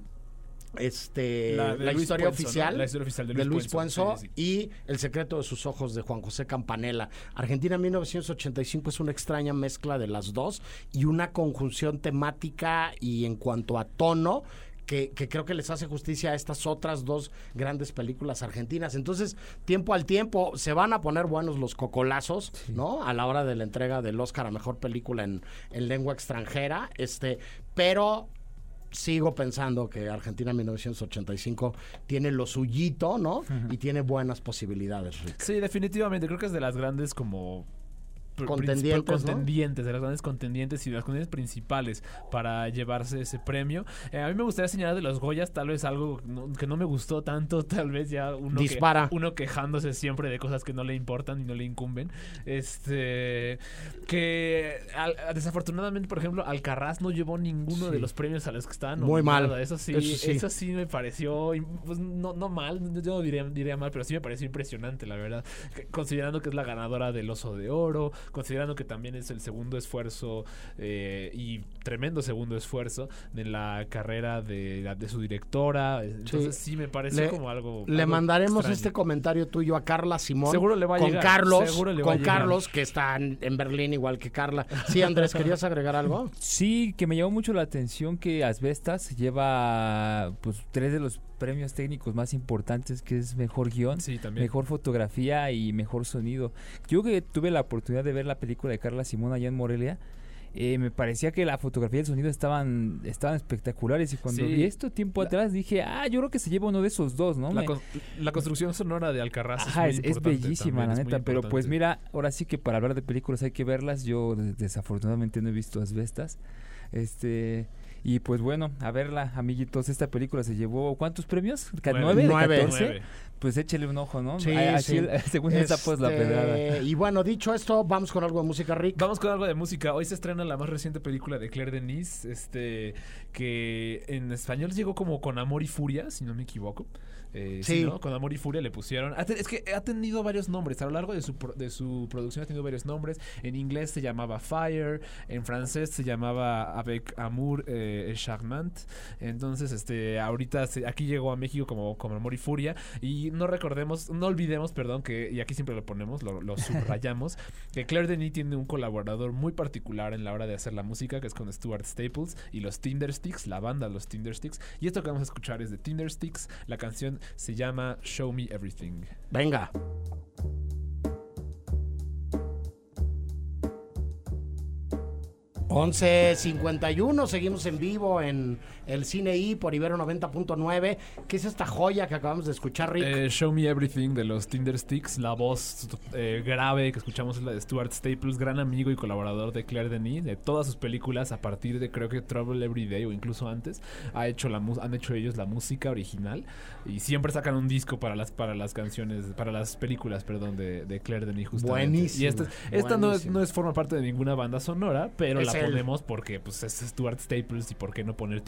este La de historia Puenzo, ¿no? oficial La historia oficial de de Luis Luis Puenzo, Puenzo, sí, sí, y El secreto de sus ojos de Juan José Campanella. Argentina 1985 es una extraña mezcla de las dos y una conjunción temática y en cuanto a tono que, que creo que les hace justicia a estas otras dos grandes películas argentinas. Entonces, tiempo al tiempo, se van a poner buenos los cocolazos, ¿no? A la hora de la entrega del Oscar a Mejor Película en, en lengua extranjera. Este, pero sigo pensando que Argentina 1985 tiene lo suyito, ¿no? Y tiene buenas posibilidades, Rick. Sí, definitivamente. Creo que es de las grandes como... Contendientes, contendientes, de las grandes contendientes y de las contendientes principales para llevarse ese premio. Eh, a mí me gustaría señalar de los Goyas tal vez algo no- que no me gustó tanto, tal vez ya uno, que- uno quejándose siempre de cosas que no le importan y no le incumben. Este que al- desafortunadamente, por ejemplo, Alcarraz no llevó ninguno de los premios a los que estaban Muy mal. Eso sí, Eso eso sí. me pareció, pues no, no mal, yo no diría, diría mal, pero sí me pareció impresionante, la verdad. Que- Considerando que es la ganadora del Oso de Oro, considerando que también es el segundo esfuerzo eh, y tremendo segundo esfuerzo de la carrera de, la- de su directora. Entonces sí, me pareció Le- como algo. Le algo mandaremos extraño. este comentario tuyo a Carla Simón. Seguro le va a con llegar, Carlos, seguro le va a con llegar. Carlos, que está en, en Berlín igual que Carla. Sí, Andrés, ¿querías agregar algo? Sí, que me llamó mucho la atención que Asbestas lleva pues tres de los premios técnicos más importantes, que es mejor guion, Sí, mejor fotografía y mejor sonido. Yo que tuve la oportunidad de ver la película de Carla Simón allá en Morelia, eh, me parecía que la fotografía y el sonido estaban, estaban espectaculares. Y cuando Sí. vi esto tiempo La- atrás dije, ah, yo creo que se lleva uno de esos dos, ¿no? La, Me- con- la construcción sonora de Alcarraz Ajá, es, muy bellísima, también, la neta. Pero pues mira, ahora sí que para hablar de películas hay que verlas. Yo des- desafortunadamente no he visto Asbestas. Este. Y pues bueno, a verla, amiguitos. Esta película se llevó ¿cuántos premios? ¿Ca- Nueve. ¿Nueve? Nueve. 14? Nueve. Pues échele un ojo, ¿no? Sí, el- según esta pues la Este, pedrada. Y bueno, dicho esto, vamos con algo de música, Rick. Vamos con algo de música. Hoy se estrena la más reciente película de Claire Denis, este, que en español llegó como con Amor y Furia, si no me equivoco. Eh, sí. ¿no? Con Amor y Furia le pusieron. Es que ha tenido varios nombres. A lo largo de su, de su producción ha tenido varios nombres. En inglés se llamaba Fire. En francés se llamaba Avec Amour eh, Charmant. Entonces, este, ahorita se- aquí llegó a México como, como Amor y Furia. Y no recordemos, no olvidemos, perdón, que, y aquí siempre lo ponemos, lo, lo subrayamos, que Claire Denis tiene un colaborador muy particular en la hora de hacer la música, que es con Stuart Staples y los Tindersticks, la banda Los Tindersticks. Y esto que vamos a escuchar es de Tindersticks. La canción se llama Show Me Everything. Venga. uno seguimos en vivo en el Cine I por Ibero 90.9. ¿Qué es esta joya que acabamos de escuchar, Rick? Eh, Show Me Everything de los Tindersticks. La voz eh, grave que escuchamos es la de Stuart Staples, gran amigo y colaborador de Claire Denis, de todas sus películas a partir de creo que Trouble Every Day o incluso antes. Ha hecho la han hecho ellos la música original y siempre sacan un disco para las para las canciones, para las películas, perdón, de, de Claire Denis justamente. Buenísimo, Y esta, esta no, es, no es forma parte de ninguna banda sonora, pero Es la él. ponemos porque pues es Stuart Staples y por qué no poner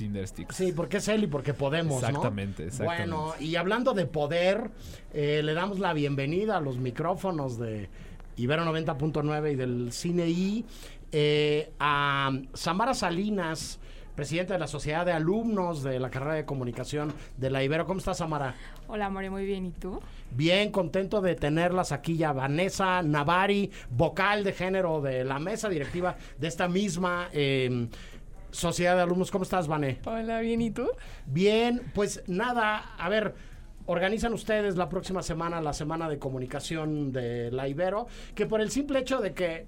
Sí, porque es él y porque podemos, ¿no? Exactamente, exactamente. Bueno, y hablando de poder, eh, le damos la bienvenida a los micrófonos de Ibero 90.9 y del Cine I eh, a Samara Salinas, presidenta de la Sociedad de Alumnos de la carrera de comunicación de la Ibero. ¿Cómo estás, Samara? Hola, More, muy bien. ¿Y tú? Bien, contento de tenerlas aquí ya. Vanessa Navari, vocal de género de la mesa directiva de esta misma eh, Sociedad de Alumnos. ¿Cómo estás, Vané? Hola, bien. ¿Y tú? Bien, pues nada, a ver, organizan ustedes la próxima semana la semana de comunicación de la Ibero, que por el simple hecho de que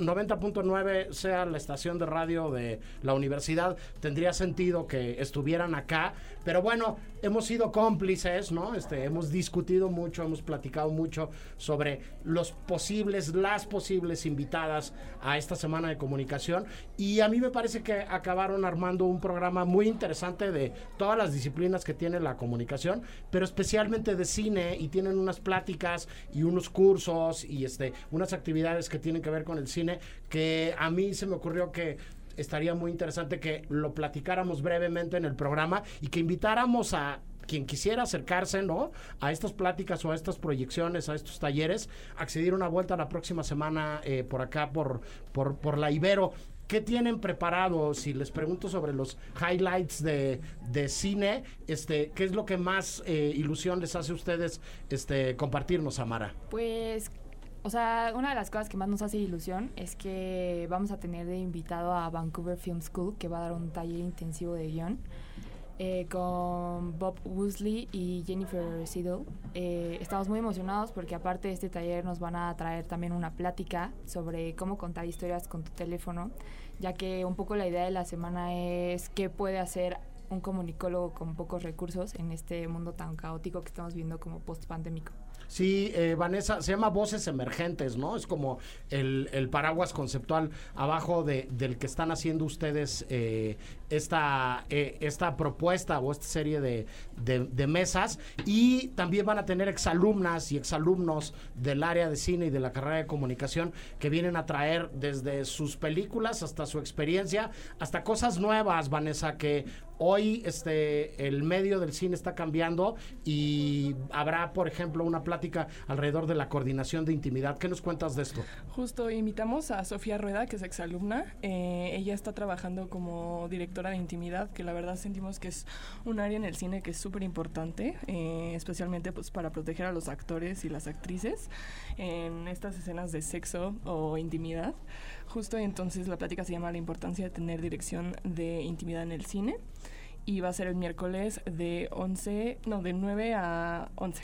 90.9 sea la estación de radio de la universidad, tendría sentido que estuvieran acá, pero bueno, hemos sido cómplices, ¿no? Este, hemos discutido mucho, hemos platicado mucho sobre los posibles, las posibles invitadas a esta semana de comunicación y a mí me parece que acabaron armando un programa muy interesante de todas las disciplinas que tiene la comunicación, pero especialmente de cine y tienen unas pláticas y unos cursos y este unas actividades que tienen que ver con el cine que a mí se me ocurrió que estaría muy interesante que lo platicáramos brevemente en el programa y que invitáramos a quien quisiera acercarse, ¿no? A estas pláticas o a estas proyecciones, a estos talleres, acceder una vuelta la próxima semana eh, por acá, por, por, por la Ibero. ¿Qué tienen preparado? Si les pregunto sobre los highlights de, de cine, este, ¿qué es lo que más eh, ilusión les hace a ustedes este, compartirnos, Amara? Pues, o sea, una de las cosas que más nos hace ilusión es que vamos a tener de invitado a Vancouver Film School, que va a dar un taller intensivo de guion. eh, con Bob Woosley y Jennifer Siddle. Eh, estamos muy emocionados porque aparte de este taller nos van a traer también una plática sobre cómo contar historias con tu teléfono, ya que un poco la idea de la semana es qué puede hacer un comunicólogo con pocos recursos en este mundo tan caótico que estamos viendo como post-pandémico. Sí, eh, Vanessa, se llama Voces Emergentes, ¿no? Es como el, el paraguas conceptual abajo de, del que están haciendo ustedes eh, esta, eh, esta propuesta o esta serie de, de, de mesas. Y también van a tener exalumnas y exalumnos del área de cine y de la carrera de comunicación que vienen a traer desde sus películas hasta su experiencia, hasta cosas nuevas, Vanessa, que hoy este, el medio del cine está cambiando y habrá, por ejemplo, una plática alrededor de la coordinación de intimidad. ¿Qué nos cuentas de esto? Justo invitamos a Sofía Rueda, que es exalumna. Eh, ella está trabajando como directora de intimidad, que la verdad sentimos que es un área en el cine que es súper importante, eh, especialmente pues, para proteger a los actores y las actrices en estas escenas de sexo o intimidad. Justo entonces la plática se llama La importancia de tener dirección de intimidad en el cine. y va a ser el miércoles de 11, no, de 9 a 11.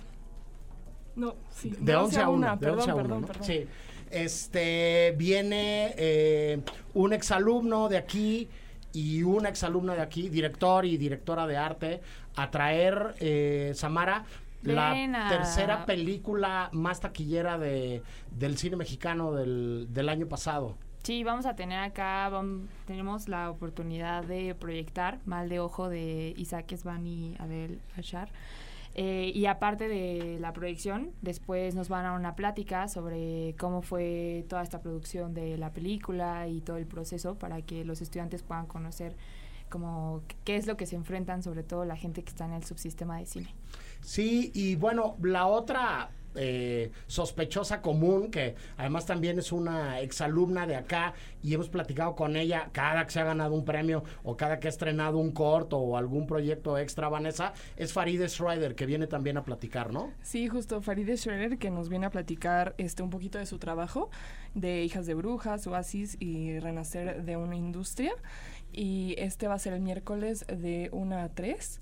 No, sí, De 11 a 1. de perdón, 11 a 1, perdón, ¿no? perdón. Sí. Este, viene eh, un exalumno de aquí y una exalumna de aquí, director y directora de arte, a traer, eh, Samara, la tercera película más taquillera de, del cine mexicano del, del año pasado. Sí, vamos a tener acá, vam- tenemos la oportunidad de proyectar Mal de Ojo de Isaac Esban y Adel Ashar. Eh, y aparte de la proyección, después nos van a una plática sobre cómo fue toda esta producción de la película y todo el proceso para que los estudiantes puedan conocer como qué es lo que se enfrentan, sobre todo la gente que está en el subsistema de cine. Sí, y bueno, la otra eh, sospechosa común, que además también es una exalumna de acá, y hemos platicado con ella cada que se ha ganado un premio o cada que ha estrenado un corto o algún proyecto extra, Vanessa, es Farideh Schreider, que viene también a platicar, ¿no? Sí, justo Farideh Schroeder que nos viene a platicar este un poquito de su trabajo de Hijas de Brujas, Oasis y Renacer de una industria. Y este va a ser el miércoles de 1 a 3.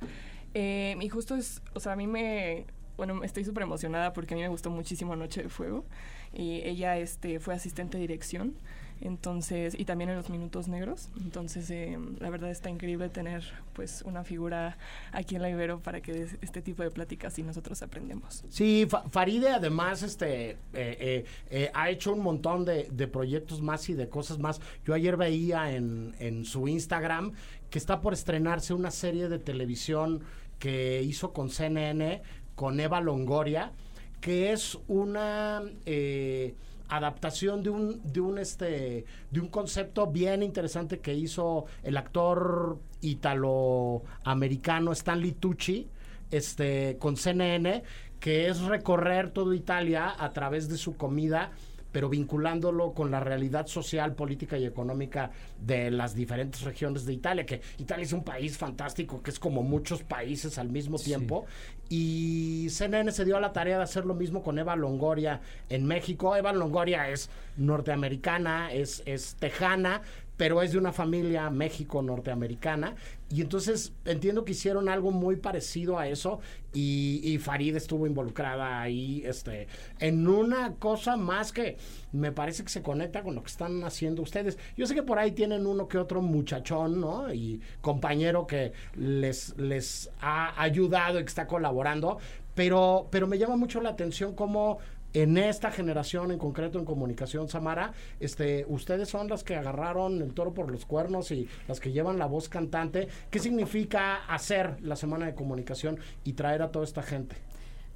Eh, y justo es, o sea, a mí me, bueno, estoy súper emocionada porque a mí me gustó muchísimo Noche de Fuego. Y ella este, fue asistente de dirección. Entonces, y también en los minutos negros. Entonces, eh, la verdad está increíble tener pues una figura aquí en la Ibero para que des este tipo de pláticas y nosotros aprendemos. Sí, Fa- Faride además este eh, eh, ha hecho un montón de, de proyectos más y de cosas más. Yo ayer veía en, en su Instagram que está por estrenarse una serie de televisión que hizo con CNN, con Eva Longoria, que es una eh, adaptación de un, de un este de un concepto bien interesante que hizo el actor italoamericano Stanley Tucci este con CNN que es recorrer toda Italia a través de su comida pero vinculándolo con la realidad social, política y económica de las diferentes regiones de Italia, que Italia es un país fantástico, que es como muchos países al mismo tiempo, y CNN se dio a la tarea de hacer lo mismo con Eva Longoria en México. Eva Longoria es norteamericana, es, es tejana, pero es de una familia México-norteamericana. Y entonces entiendo que hicieron algo muy parecido a eso y, Farid estuvo involucrada ahí este, en una cosa más que me parece que se conecta con lo que están haciendo ustedes. Yo sé que por ahí tienen uno que otro muchachón, ¿no? Y compañero que les, les ha ayudado y que está colaborando, pero, pero me llama mucho la atención cómo en esta generación, en concreto en comunicación, Samara, este, ustedes son las que agarraron el toro por los cuernos y las que llevan la voz cantante. ¿Qué significa hacer la semana de comunicación y traer a toda esta gente?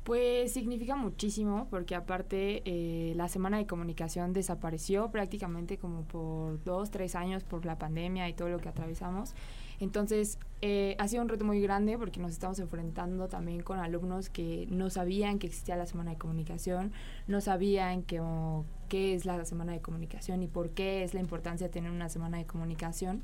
Pues significa muchísimo porque aparte eh, la semana de comunicación desapareció prácticamente como por dos, tres años por la pandemia y todo lo que atravesamos. Entonces eh, ha sido un reto muy grande porque nos estamos enfrentando también con alumnos que no sabían que existía la semana de comunicación, no sabían que, o, qué es la semana de comunicación y por qué es la importancia de tener una semana de comunicación.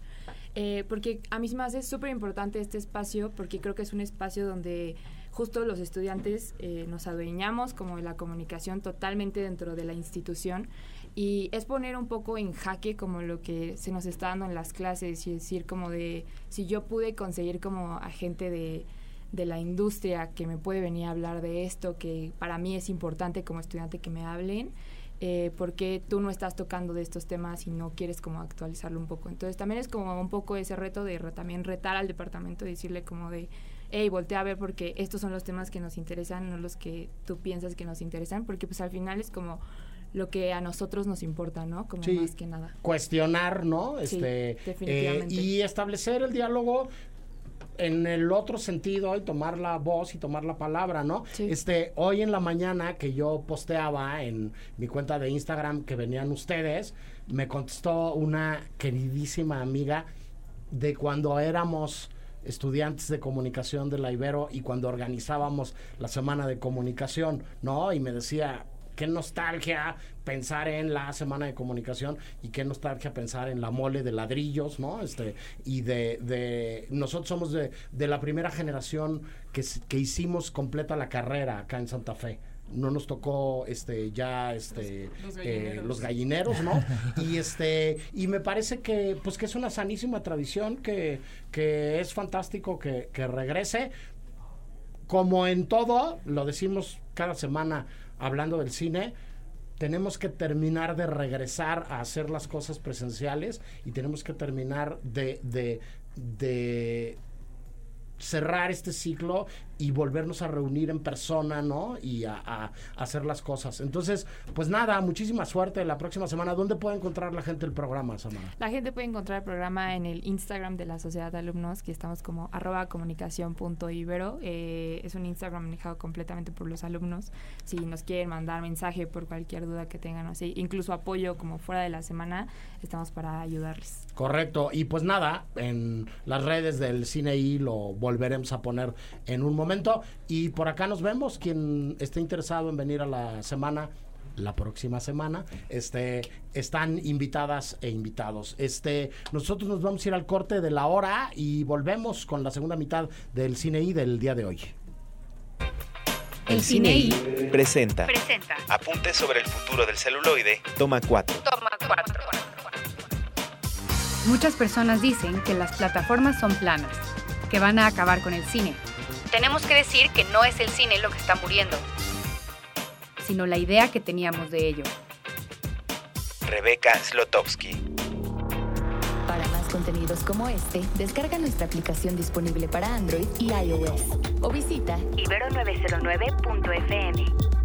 Eh, porque a mí se me hace súper importante este espacio porque creo que es un espacio donde justo los estudiantes eh, nos adueñamos como de la comunicación totalmente dentro de la institución y es poner un poco en jaque como lo que se nos está dando en las clases y decir como de si yo pude conseguir como a gente de, de la industria que me puede venir a hablar de esto, que para mí es importante como estudiante que me hablen, eh, porque tú no estás tocando de estos temas y no quieres como actualizarlo un poco. Entonces también es como un poco ese reto de también retar al departamento y decirle como de, hey, voltea a ver porque estos son los temas que nos interesan, no los que tú piensas que nos interesan, porque pues al final es como lo que a nosotros nos importa, ¿no? Como Sí. más que nada. Cuestionar, ¿no? Sí, Este, definitivamente. eh, y establecer el diálogo en el otro sentido y tomar la voz y tomar la palabra, ¿no? Sí. Este, hoy en la mañana que yo posteaba en mi cuenta de Instagram que venían ustedes, me contestó una queridísima amiga de cuando éramos estudiantes de comunicación de la Ibero y cuando organizábamos la semana de comunicación, ¿no? Y me decía, qué nostalgia pensar en la semana de comunicación y qué nostalgia pensar en la mole de ladrillos, ¿no? Este, y de, de nosotros somos de, de la primera generación que, que hicimos completa la carrera acá en Santa Fe. no nos tocó este ya este Los eh, gallineros. los gallineros, ¿no? y este y me parece que pues que es una sanísima tradición que, que es fantástico que, que regrese como en todo, lo decimos cada semana hablando del cine, tenemos que terminar de regresar a hacer las cosas presenciales y tenemos que terminar de, de, de cerrar este ciclo y volvernos a reunir en persona, ¿no? Y a, a- hacer las cosas. Entonces, pues nada, muchísima suerte la próxima semana. ¿Dónde puede encontrar la gente el programa, Samara? La gente puede encontrar el programa en el Instagram de la Sociedad de Alumnos, que estamos como arroba comunicación.ibero. Eh, es un Instagram manejado completamente por los alumnos. Si nos quieren mandar mensaje por cualquier duda que tengan o así, incluso apoyo como fuera de la semana, estamos para ayudarles. Correcto. Y pues nada, en las redes del Cine I lo volveremos a poner en un momento. Y por acá nos vemos. Quien esté interesado en venir a la semana, la próxima semana, este, están invitadas e invitados. Este, nosotros nos vamos a ir al corte de la hora y volvemos con la segunda mitad del Cine I del día de hoy. El Cine I Presenta. presenta Apuntes sobre el futuro del celuloide. Toma 4. Toma 4. Muchas personas dicen que las plataformas son planas, que van a acabar con el cine. Tenemos que decir que no es el cine lo que está muriendo, sino la idea que teníamos de ello. Rebeca Slotowski. Para más contenidos como este, descarga nuestra aplicación disponible para Android y iOS o visita Ibero909.fm.